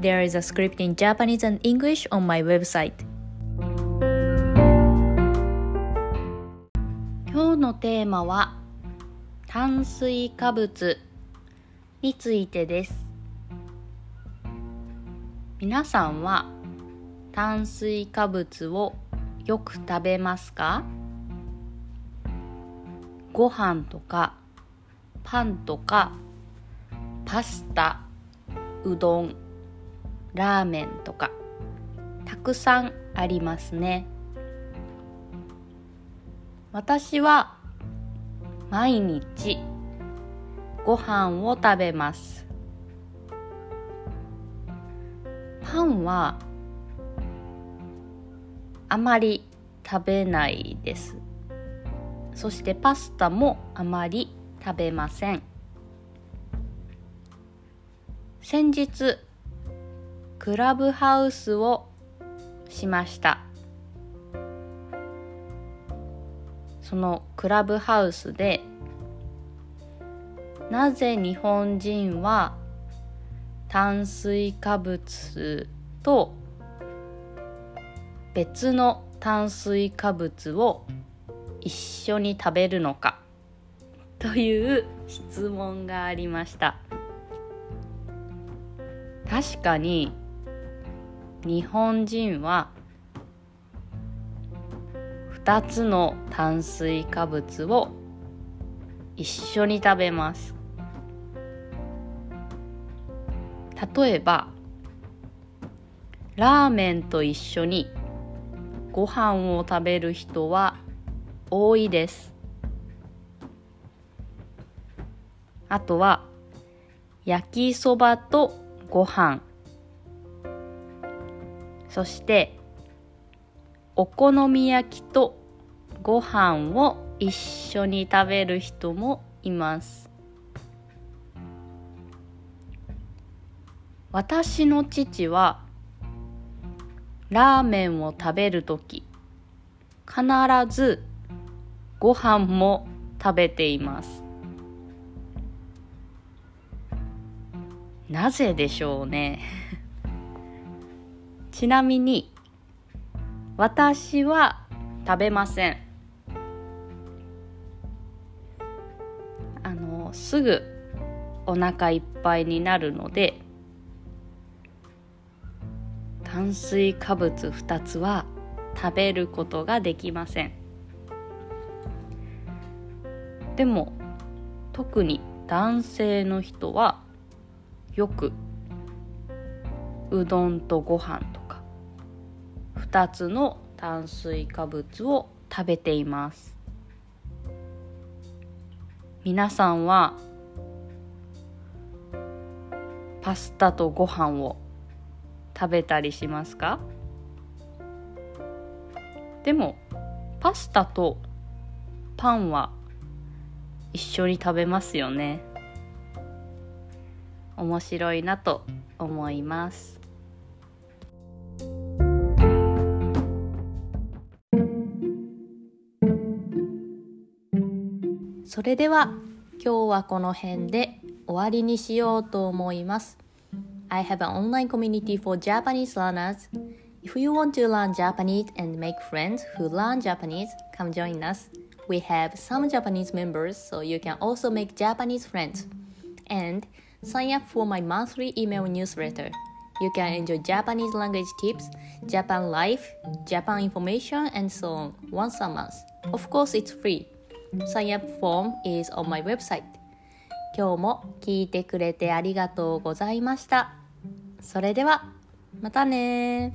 There is a script in Japanese and English on my website. 今日のテーマは炭水化物についてです。皆さんは炭水化物をよく食べますか？ご飯とかパンとかパスタうどんラーメンとかたくさんありますね。私は毎日ご飯を食べます。パンはあまり食べないです。そしてパスタもあまり食べません。先日クラブハウスをしました。そのクラブハウスでなぜ日本人は炭水化物と別の炭水化物を一緒に食べるのか？という質問がありました。確かに日本人は2つの炭水化物を一緒に食べます。例えばラーメンと一緒にご飯を食べる人は多いです。あとは焼きそばとご飯。そしてお好み焼きとご飯を一緒に食べる人もいます。私の父はラーメンを食べるとき必ずご飯も食べています。なぜでしょうね。ちなみに私は食べません。あのすぐお腹いっぱいになるので炭水化物2つは食べることができません。でも特に男性の人はよくうどんとご飯とか。2つの炭水化物を食べています。皆さんはパスタとご飯を食べたりしますか？でもパスタとパンは一緒に食べますよね。面白いなと思います。それでは今日はこの辺で終わりにしようと思います。I have an online community for Japanese learners. If you want to learn Japanese and make friends who learn Japanese, come join us. We have some Japanese members, so you can also make Japanese friends. And sign up for my monthly email newsletter. You can enjoy Japanese language tips, Japan life, Japan information, and so on once a month. Of course, it's free. Sign up form is on my website. 今日も聞いてくれてありがとうございました。それでは、またね